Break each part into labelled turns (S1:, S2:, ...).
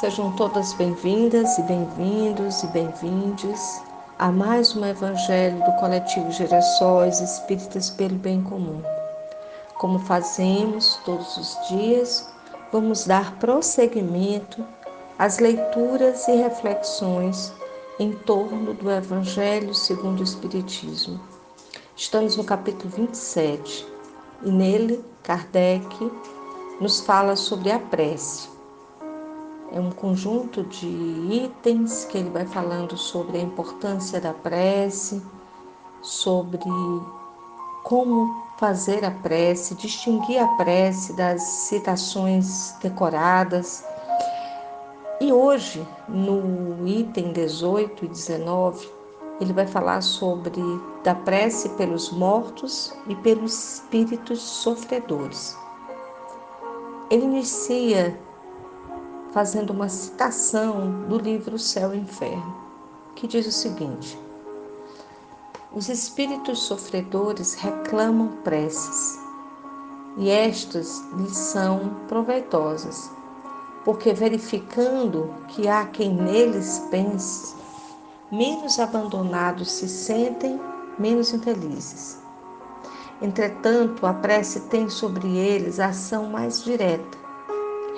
S1: Sejam todas bem-vindas e bem-vindos e bem-vindes a mais um Evangelho do Coletivo Gerações Espíritas pelo Bem Comum. Como fazemos todos os dias, vamos dar prosseguimento às leituras e reflexões em torno do Evangelho segundo o Espiritismo. Estamos no capítulo 27 e nele Kardec nos fala sobre a prece é um conjunto de itens que ele vai falando sobre a importância da prece, sobre como fazer a prece, distinguir a prece das citações decoradas. E hoje, no item 18 e 19, ele vai falar sobre da prece pelos mortos e pelos espíritos sofredores. Ele inicia fazendo uma citação do livro Céu e Inferno, que diz o seguinte: Os espíritos sofredores reclamam preces, e estas lhes são proveitosas, porque verificando que há quem neles pense, menos abandonados se sentem, menos infelizes. Entretanto, a prece tem sobre eles ação mais direta,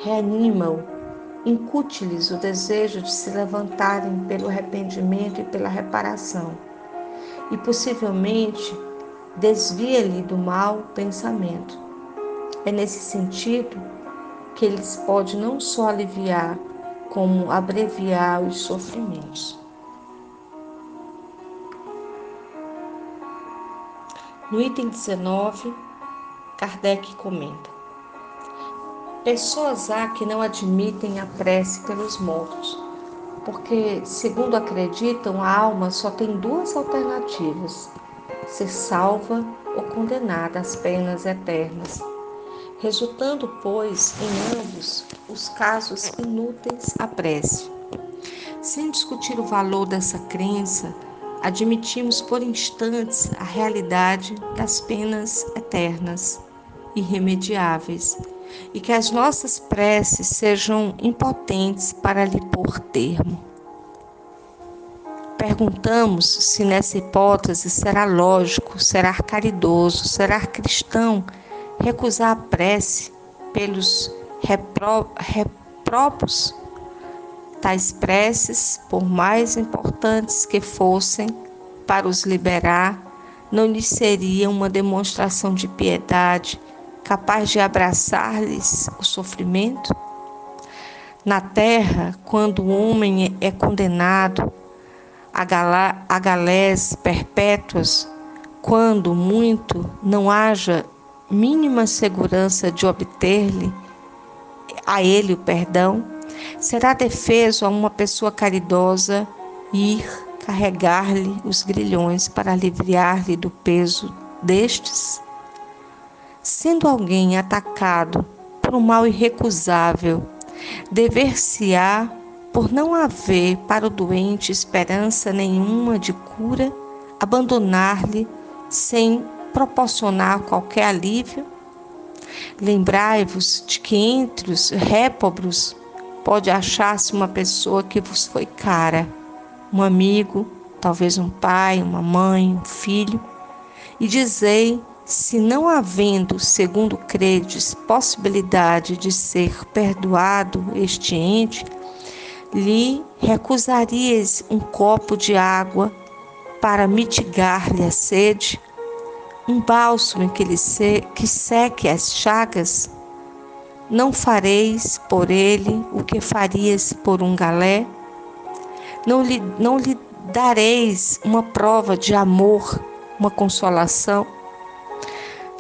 S1: reanima-o incute-lhes o desejo de se levantarem pelo arrependimento e pela reparação, e possivelmente desvia-lhe do mau pensamento. É nesse sentido que eles pode não só aliviar, como abreviar os sofrimentos. No item 19, Kardec comenta: Pessoas há que não admitem a prece pelos mortos, porque, segundo acreditam, a alma só tem duas alternativas: ser salva ou condenada às penas eternas, resultando, pois, em ambos os casos inúteis a prece. Sem discutir o valor dessa crença, admitimos por instantes a realidade das penas eternas, irremediáveis e que as nossas preces sejam impotentes para lhe pôr termo. Perguntamos se nessa hipótese será lógico, será caridoso, será cristão recusar a prece pelos repróprios. Tais preces, por mais importantes que fossem para os liberar, não lhes seria uma demonstração de piedade capaz de abraçar-lhes o sofrimento? Na terra, quando o homem é condenado a, galá, a galés perpétuas, quando muito não haja mínima segurança de obter-lhe a ele o perdão, será defeso a uma pessoa caridosa ir carregar-lhe os grilhões para aliviar-lhe do peso destes? Sendo alguém atacado por um mal irrecusável, dever-se-á por não haver para o doente esperança nenhuma de cura, abandonar-lhe sem proporcionar qualquer alívio? Lembrai-vos de que entre os répobros pode achar-se uma pessoa que vos foi cara, um amigo, talvez um pai, uma mãe, um filho, e dizei se não havendo, segundo credes, possibilidade de ser perdoado este ente, lhe recusarias um copo de água para mitigar-lhe a sede, um bálsamo que lhe se, que seque as chagas? Não fareis por ele o que farias por um galé? Não lhe, não lhe dareis uma prova de amor, uma consolação?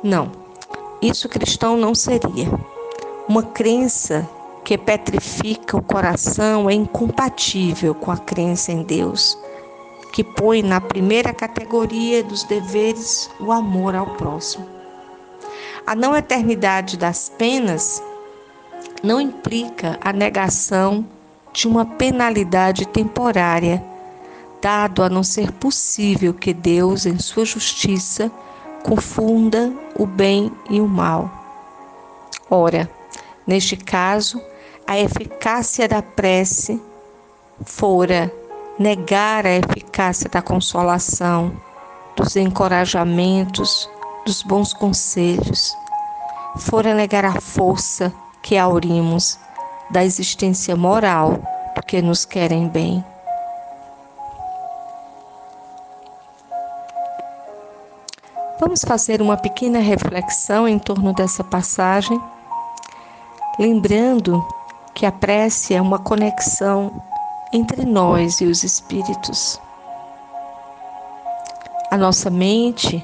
S1: Não, isso cristão não seria. Uma crença que petrifica o coração é incompatível com a crença em Deus, que põe na primeira categoria dos deveres o amor ao próximo. A não eternidade das penas não implica a negação de uma penalidade temporária, dado a não ser possível que Deus, em sua justiça, confunda o bem e o mal. Ora, neste caso, a eficácia da prece fora negar a eficácia da consolação, dos encorajamentos, dos bons conselhos, fora negar a força que aurimos da existência moral do que nos querem bem. Vamos fazer uma pequena reflexão em torno dessa passagem, lembrando que a prece é uma conexão entre nós e os espíritos. A nossa mente,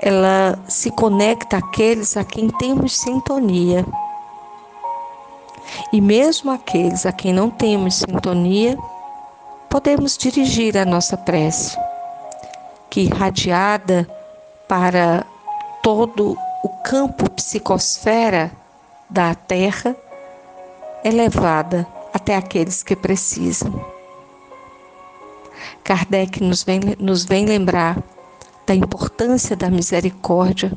S1: ela se conecta àqueles a quem temos sintonia. E mesmo aqueles a quem não temos sintonia, podemos dirigir a nossa prece, que irradiada para todo o campo psicosfera da Terra é levada até aqueles que precisam. Kardec nos vem, nos vem lembrar da importância da misericórdia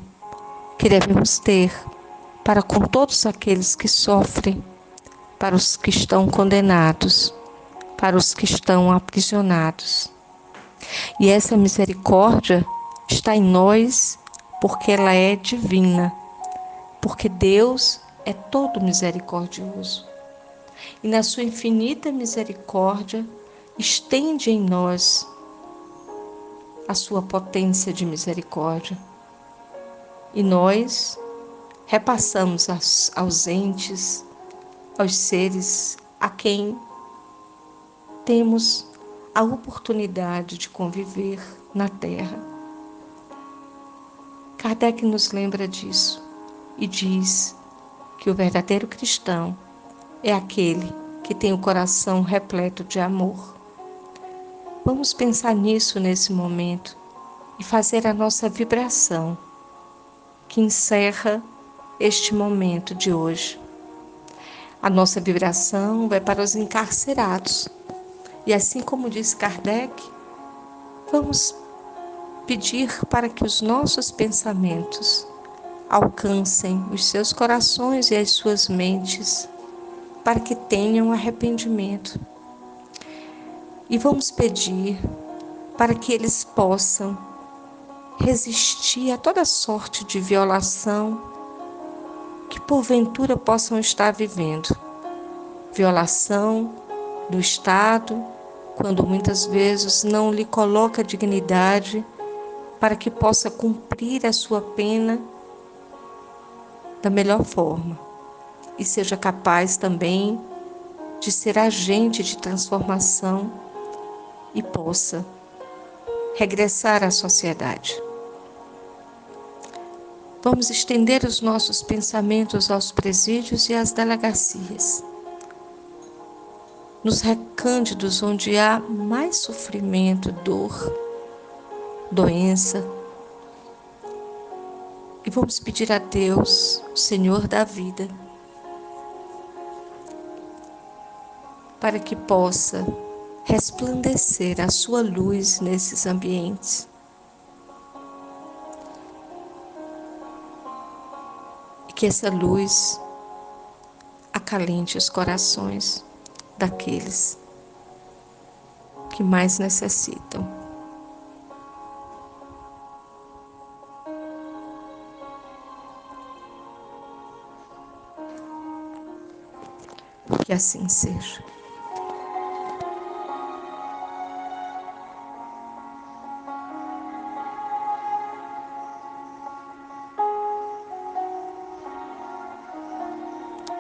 S1: que devemos ter para com todos aqueles que sofrem, para os que estão condenados, para os que estão aprisionados. E essa misericórdia está em nós porque ela é divina, porque Deus é todo misericordioso. E na sua infinita misericórdia, estende em nós a sua potência de misericórdia. E nós repassamos aos ausentes, aos seres a quem temos a oportunidade de conviver na Terra Kardec nos lembra disso e diz que o verdadeiro cristão é aquele que tem o coração repleto de amor. Vamos pensar nisso nesse momento e fazer a nossa vibração que encerra este momento de hoje. A nossa vibração vai para os encarcerados. E assim como diz Kardec, vamos pedir para que os nossos pensamentos alcancem os seus corações e as suas mentes, para que tenham arrependimento. E vamos pedir para que eles possam resistir a toda sorte de violação que porventura possam estar vivendo. Violação do Estado, quando muitas vezes não lhe coloca dignidade para que possa cumprir a sua pena da melhor forma e seja capaz também de ser agente de transformação e possa regressar à sociedade. Vamos estender os nossos pensamentos aos presídios e às delegacias, nos recândidos onde há mais sofrimento, dor, doença. E vamos pedir a Deus, o Senhor da vida, para que possa resplandecer a sua luz nesses ambientes. E que essa luz acalente os corações daqueles que mais necessitam. Que assim seja.